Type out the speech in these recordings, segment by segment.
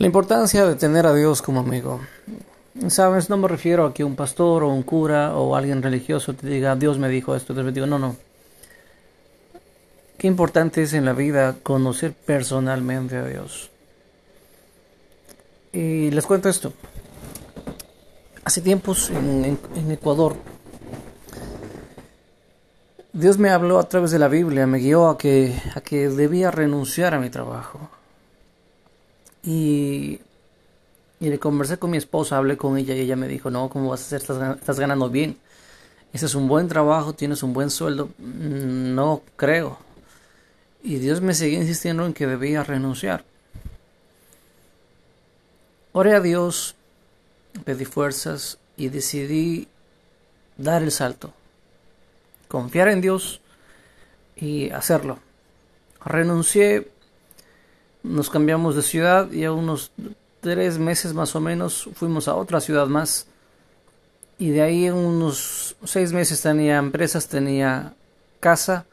La importancia de tener a Dios como amigo. Sabes, no me refiero a que un pastor o un cura o alguien religioso te diga, Dios me dijo esto, Dios me digo, no, no. Qué importante es en la vida conocer personalmente a Dios. Y les cuento esto. Hace tiempos en, en Ecuador, Dios me habló a través de la Biblia, me guió a que, a que debía renunciar a mi trabajo y, y le conversé con mi esposa, hablé con ella y ella me dijo, no, ¿cómo vas a hacer? Estás, ganando bien. Ese es un buen trabajo, tienes un buen sueldo. Mm, no creo. Y Dios me seguía insistiendo en que debía renunciar. Oré a Dios, pedí fuerzas y decidí dar el salto. Confiar en Dios y hacerlo. Renuncié nos cambiamos de ciudad y a unos tres meses más o menos fuimos a otra ciudad más. Y de ahí en unos seis meses tenía empresas, tenía casa,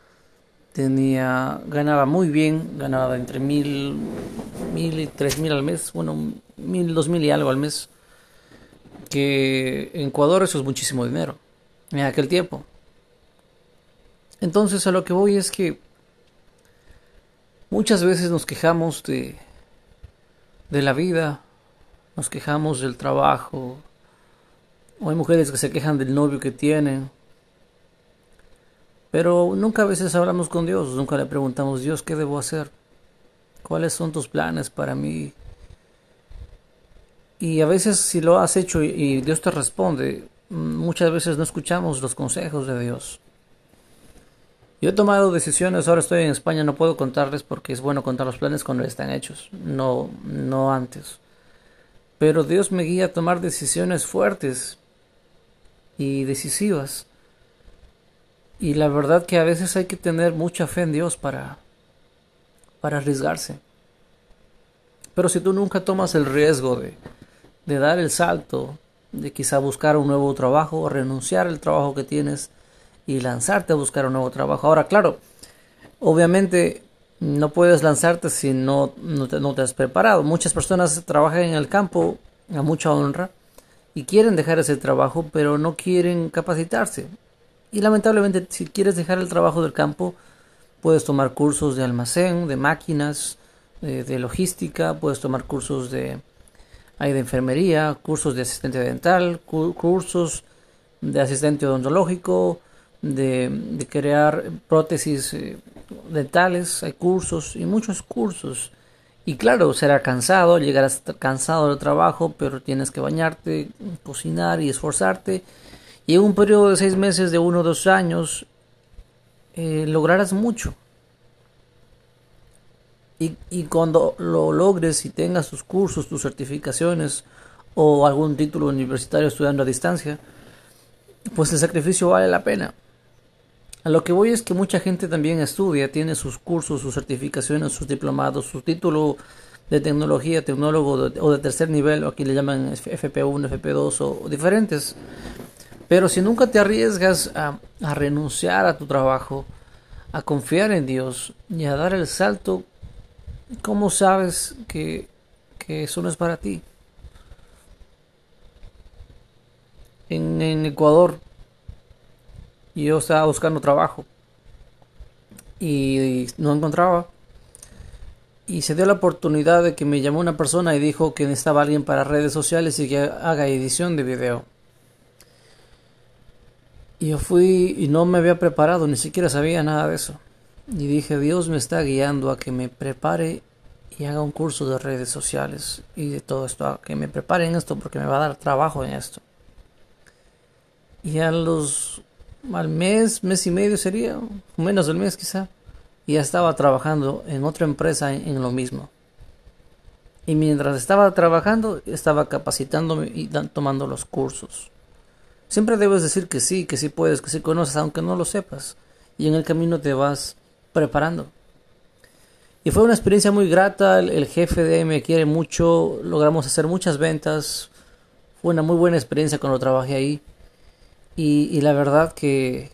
tenía, ganaba muy bien, ganaba entre mil, mil y tres mil al mes, bueno, mil, dos mil y algo al mes. Que en Ecuador eso es muchísimo dinero en aquel tiempo. Entonces a lo que voy es que Muchas veces nos quejamos de, de la vida, nos quejamos del trabajo, o hay mujeres que se quejan del novio que tienen, pero nunca a veces hablamos con Dios, nunca le preguntamos, Dios, ¿qué debo hacer? ¿Cuáles son tus planes para mí? Y a veces si lo has hecho y Dios te responde, muchas veces no escuchamos los consejos de Dios. Yo he tomado decisiones, ahora estoy en España, no puedo contarles porque es bueno contar los planes cuando están hechos, no, no antes. Pero Dios me guía a tomar decisiones fuertes y decisivas. Y la verdad que a veces hay que tener mucha fe en Dios para, para arriesgarse. Pero si tú nunca tomas el riesgo de, de dar el salto, de quizá buscar un nuevo trabajo o renunciar al trabajo que tienes, y lanzarte a buscar un nuevo trabajo. Ahora, claro, obviamente no puedes lanzarte si no, no, te, has preparado. Muchas personas trabajan en el campo a mucha honra y quieren dejar ese trabajo, pero no quieren capacitarse. Y lamentablemente, si quieres dejar el trabajo del campo, puedes tomar cursos de almacén, de máquinas, de, logística, puedes tomar cursos de, de enfermería, cursos de asistente dental, cursos de asistente odontológico, de, crear prótesis eh, dentales, hay cursos y muchos cursos. Y claro, será cansado, llegarás cansado del trabajo, pero tienes que bañarte, cocinar y esforzarte. Y en un periodo de seis meses, de uno o dos años, eh, lograrás mucho. Y, y, cuando lo logres y tengas tus cursos, tus certificaciones o algún título universitario estudiando a distancia, pues el sacrificio vale la pena. A lo que voy es que mucha gente también estudia, tiene sus cursos, sus certificaciones, sus diplomados, su título de tecnología, tecnólogo o de tercer nivel, aquí le llaman FP1, FP2 o, diferentes. Pero si nunca te arriesgas a, renunciar a tu trabajo, a confiar en Dios y a dar el salto, ¿cómo sabes que, eso no es para ti? En Ecuador y yo estaba buscando trabajo y no encontraba. Y se dio la oportunidad de que me llamó una persona y dijo que necesitaba alguien para redes sociales y que haga edición de video. Y yo fui y no me había preparado, ni siquiera sabía nada de eso. Y dije, Dios me está guiando a que me prepare y haga un curso de redes sociales y de todo esto, a que me prepare en esto porque me va a dar trabajo en esto. Y a los al mes, mes y medio sería, menos del mes quizá, y ya estaba trabajando en otra empresa en, lo mismo. Y mientras estaba trabajando, estaba capacitándome y tomando los cursos. Siempre debes decir que sí, que sí puedes, que sí conoces, aunque no lo sepas. Y en el camino te vas preparando. Y fue una experiencia muy grata, el, el jefe de me quiere mucho, logramos hacer muchas ventas. Fue una muy buena experiencia cuando trabajé ahí. Y, la verdad que,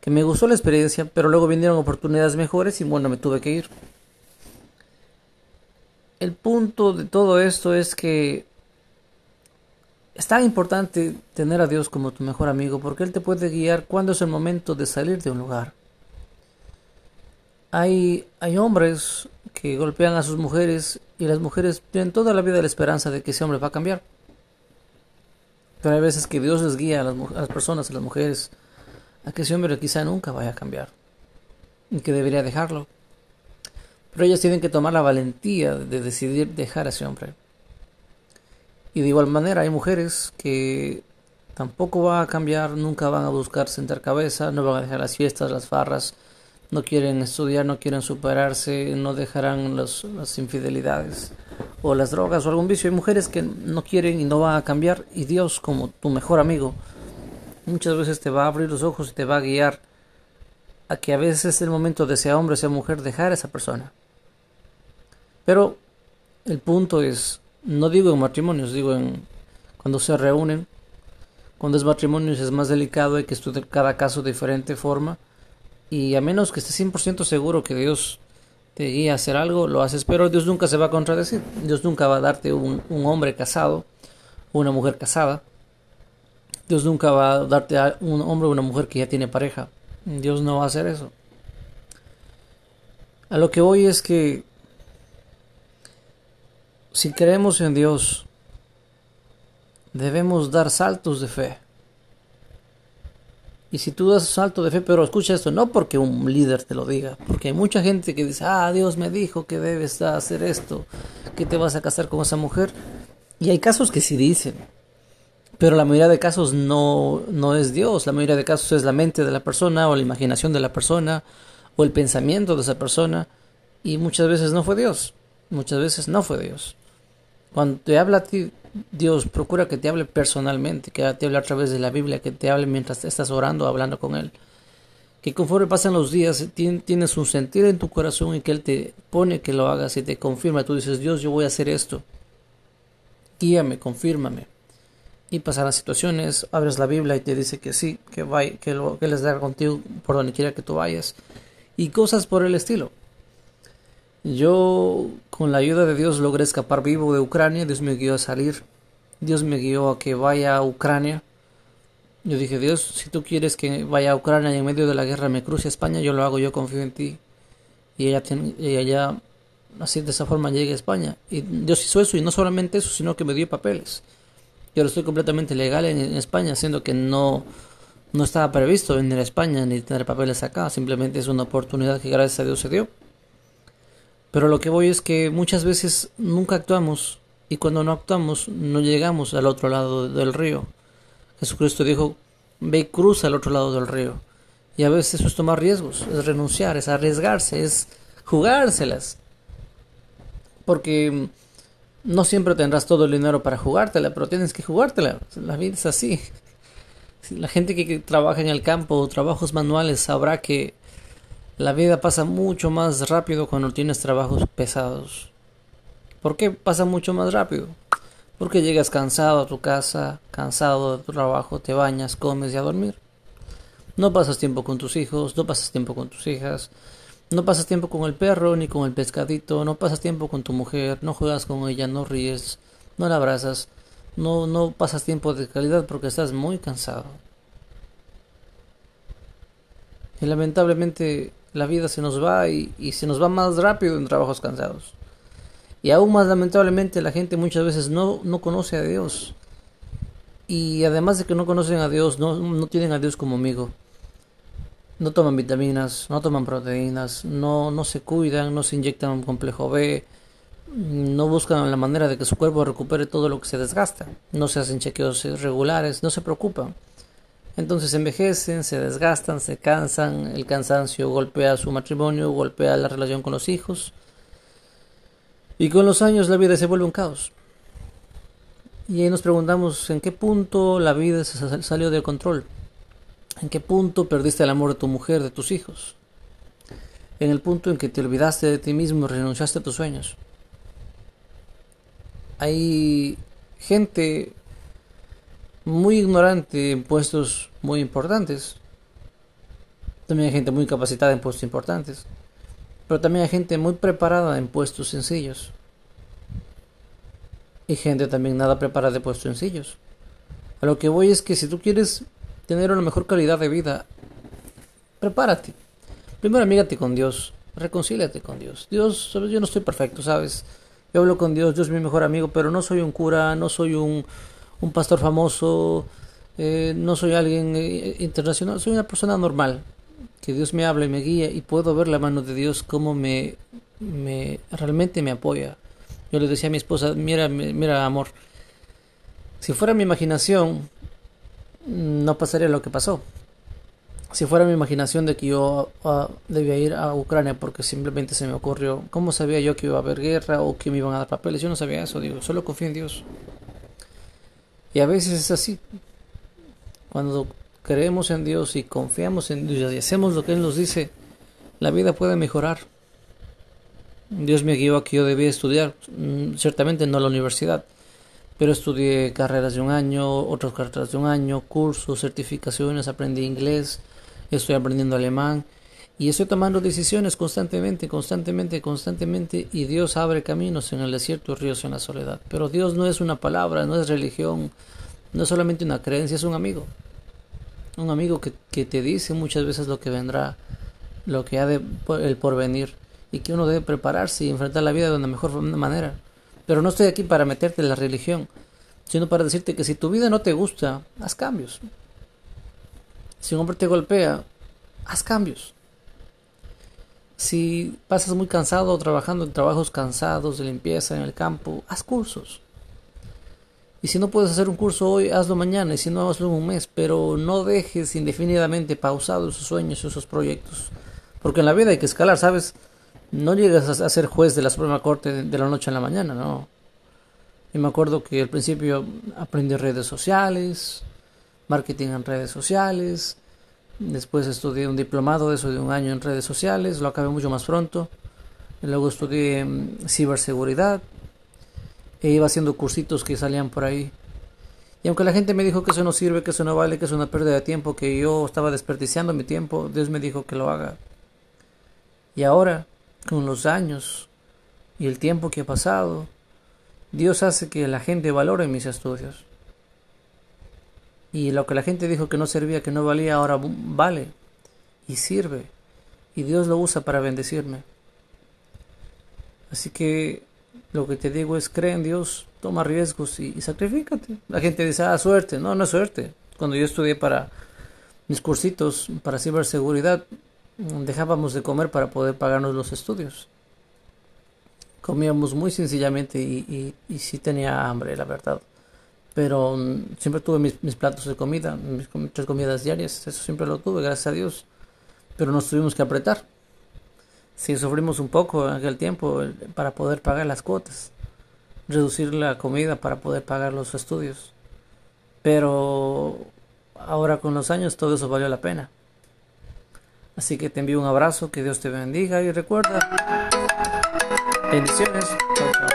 que me gustó la experiencia, pero luego vinieron oportunidades mejores y bueno, me tuve que ir. el punto de todo esto es que es tan importante tener a Dios como tu mejor amigo porque Él te puede guiar cuando es el momento de salir de un lugar. Hay, hay hombres que golpean a sus mujeres y las mujeres tienen toda la vida la esperanza de que ese hombre va a cambiar. Pero hay veces que Dios les guía a las, a las personas, a las mujeres, a que ese hombre quizá nunca vaya a cambiar y que debería dejarlo. Pero ellas tienen que tomar la valentía de decidir dejar a ese hombre. Y de igual manera hay mujeres que tampoco van a cambiar, nunca van a buscar sentar cabeza, no van a dejar las fiestas, las farras, no quieren estudiar, no quieren superarse, no dejarán las infidelidades o las drogas o algún vicio. Hay mujeres que no quieren y no van a cambiar y Dios como tu mejor amigo muchas veces te va a abrir los ojos y te va a guiar a que a veces es el momento de sea hombre, sea mujer, dejar a esa persona. Pero el punto es, no digo en matrimonios, digo en cuando se reúnen, cuando es matrimonios es más delicado, hay que estudiar cada caso de diferente forma y a menos que estés 100% seguro que Dios te guía a hacer algo, lo haces, pero Dios nunca se va a contradecir, Dios nunca va a darte un, un hombre casado una mujer casada, Dios nunca va a darte a un hombre o una mujer que ya tiene pareja, Dios no va a hacer eso. A lo que voy es que si creemos en Dios, debemos dar saltos de fe. Y si tú das salto de fe, pero escucha esto, no porque un líder te lo diga, porque hay mucha gente que dice, ah, Dios me dijo que debes hacer esto, que te vas a casar con esa mujer. Y hay casos que sí dicen, pero la mayoría de casos no, no es Dios, la mayoría de casos es la mente de la persona o la imaginación de la persona o el pensamiento de esa persona y muchas veces no fue Dios, muchas veces no fue Dios. Cuando te habla a ti Dios, procura que te hable personalmente, que te hable a través de la Biblia, que te hable mientras estás orando, hablando con Él. Que conforme pasan los días tienes un sentir en tu corazón y que Él te pone que lo hagas y te confirma. Tú dices, Dios, yo voy a hacer esto. Guíame, confírmame. Y pasan las situaciones, abres la Biblia y te dice que sí, que, vaya, que, lo, que les da contigo por donde quiera que tú vayas. Y cosas por el estilo. Yo, con la ayuda de Dios, logré escapar vivo de Ucrania. Dios me guió a salir. Dios me guió a que vaya a Ucrania. Yo dije, Dios, si tú quieres que vaya a Ucrania y en medio de la guerra me cruce a España, yo lo hago, yo confío en ti. Y ella, ella así de esa forma llegue a España. Y Dios hizo eso, y no solamente eso, sino que me dio papeles. Yo estoy completamente legal en, en España, siendo que no, no estaba previsto venir a España ni tener papeles acá. Simplemente es una oportunidad que gracias a Dios se dio. Pero lo que voy es que muchas veces nunca actuamos y cuando no actuamos no llegamos al otro lado del río. Jesucristo dijo, ve y cruza al otro lado del río. Y a veces eso es tomar riesgos, es renunciar, es arriesgarse, es jugárselas. Porque no siempre tendrás todo el dinero para jugártela, pero tienes que jugártela. La vida es así. La gente que trabaja en el campo o trabajos manuales sabrá que la vida pasa mucho más rápido cuando tienes trabajos pesados. ¿Por qué pasa mucho más rápido? Porque llegas cansado a tu casa, cansado de tu trabajo, te bañas, comes y a dormir. No pasas tiempo con tus hijos, no pasas tiempo con tus hijas, no pasas tiempo con el perro ni con el pescadito, no pasas tiempo con tu mujer, no juegas con ella, no ríes, no la abrazas, no, no pasas tiempo de calidad porque estás muy cansado. Y lamentablemente la vida se nos va y, se nos va más rápido en trabajos cansados. Y aún más lamentablemente la gente muchas veces no, no conoce a Dios. Y además de que no conocen a Dios, no, tienen a Dios como amigo. No toman vitaminas, no toman proteínas, no, no se cuidan, no se inyectan un complejo B, no buscan la manera de que su cuerpo recupere todo lo que se desgasta, no se hacen chequeos regulares, no se preocupan. Entonces envejecen, se desgastan, se cansan, el cansancio golpea su matrimonio, golpea la relación con los hijos. Y con los años la vida se vuelve un caos. Y ahí nos preguntamos en qué punto la vida se salió de control. ¿En qué punto perdiste el amor de tu mujer, de tus hijos? En el punto en que te olvidaste de ti mismo renunciaste a tus sueños. Hay gente muy ignorante en puestos muy importantes. También hay gente muy capacitada en puestos importantes. Pero también hay gente muy preparada en puestos sencillos. y gente también nada preparada de puestos sencillos. A lo que voy es que si tú quieres tener una mejor calidad de vida, prepárate. Primero amígate con Dios, reconcíliate con Dios. Dios, sabes, yo no estoy perfecto, sabes. Yo hablo con Dios, Dios es mi mejor amigo, pero no soy un cura, no soy un, un pastor famoso, eh, no soy alguien eh, internacional, soy una persona normal. Que Dios me habla y me guía y puedo ver la mano de Dios como me, me realmente me apoya. Yo le decía a mi esposa, mira, mira amor, si fuera mi imaginación, no pasaría lo que pasó. Si fuera mi imaginación de que yo uh, debía ir a Ucrania porque simplemente se me ocurrió, ¿cómo sabía yo que iba a haber guerra o que me iban a dar papeles? Yo no sabía eso, digo, solo confío en Dios. Y a veces es así. Cuando creemos en Dios y confiamos en Dios y hacemos lo que Él nos dice, la vida puede mejorar. Dios me guió a que yo debía estudiar, mm, ciertamente no a la universidad, pero estudié carreras de un año, otras carreras de un año, cursos, certificaciones, aprendí inglés, estoy aprendiendo alemán y estoy tomando decisiones constantemente, constantemente, constantemente y Dios abre caminos en el desierto, ríos en la soledad. Pero Dios no es una palabra, no es religión, no es solamente una creencia, es un amigo. Un amigo que, que te dice muchas veces lo que vendrá, lo que ha de el porvenir y que uno debe prepararse y enfrentar la vida de una mejor manera. Pero no estoy aquí para meterte en la religión, sino para decirte que si tu vida no te gusta, haz cambios. Si un hombre te golpea, haz cambios. Si pasas muy cansado trabajando en trabajos cansados de limpieza en el campo, haz cursos. Y si no puedes hacer un curso hoy, hazlo mañana, y si no, hazlo en un mes, pero no dejes indefinidamente pausados esos sueños, esos proyectos. Porque en la vida hay que escalar, ¿sabes? no llegas a ser juez de la Suprema Corte de la noche a la mañana, no. Y me acuerdo que al principio aprendí redes sociales, marketing en redes sociales, después estudié un diplomado de eso de un año en redes sociales, lo acabé mucho más pronto, luego estudié mm, ciberseguridad, e iba haciendo cursitos que salían por ahí. Y aunque la gente me dijo que eso no sirve, que eso no vale, que es una pérdida de tiempo, que yo estaba desperdiciando mi tiempo, Dios me dijo que lo haga. Y ahora con los años y el tiempo que ha pasado, Dios hace que la gente valore mis estudios. Y lo que la gente dijo que no servía, que no valía, ahora vale y sirve. Y Dios lo usa para bendecirme. Así que lo que te digo es, cree en Dios, toma riesgos y, y sacrifícate. La gente dice, ah, suerte. No, no es suerte. Cuando yo estudié para mis cursitos para ciberseguridad, dejábamos de comer para poder pagarnos los estudios. Comíamos muy sencillamente y, y, sí tenía hambre, la verdad. Pero mm, siempre tuve mis, platos de comida, mis tres comidas diarias, eso siempre lo tuve, gracias a Dios. Pero nos tuvimos que apretar. Sí, sufrimos un poco en aquel tiempo para poder pagar las cuotas, reducir la comida para poder pagar los estudios. Pero ahora con los años todo eso valió la pena. Así que te envío un abrazo, que Dios te bendiga y recuerda, bendiciones. Chao, chao.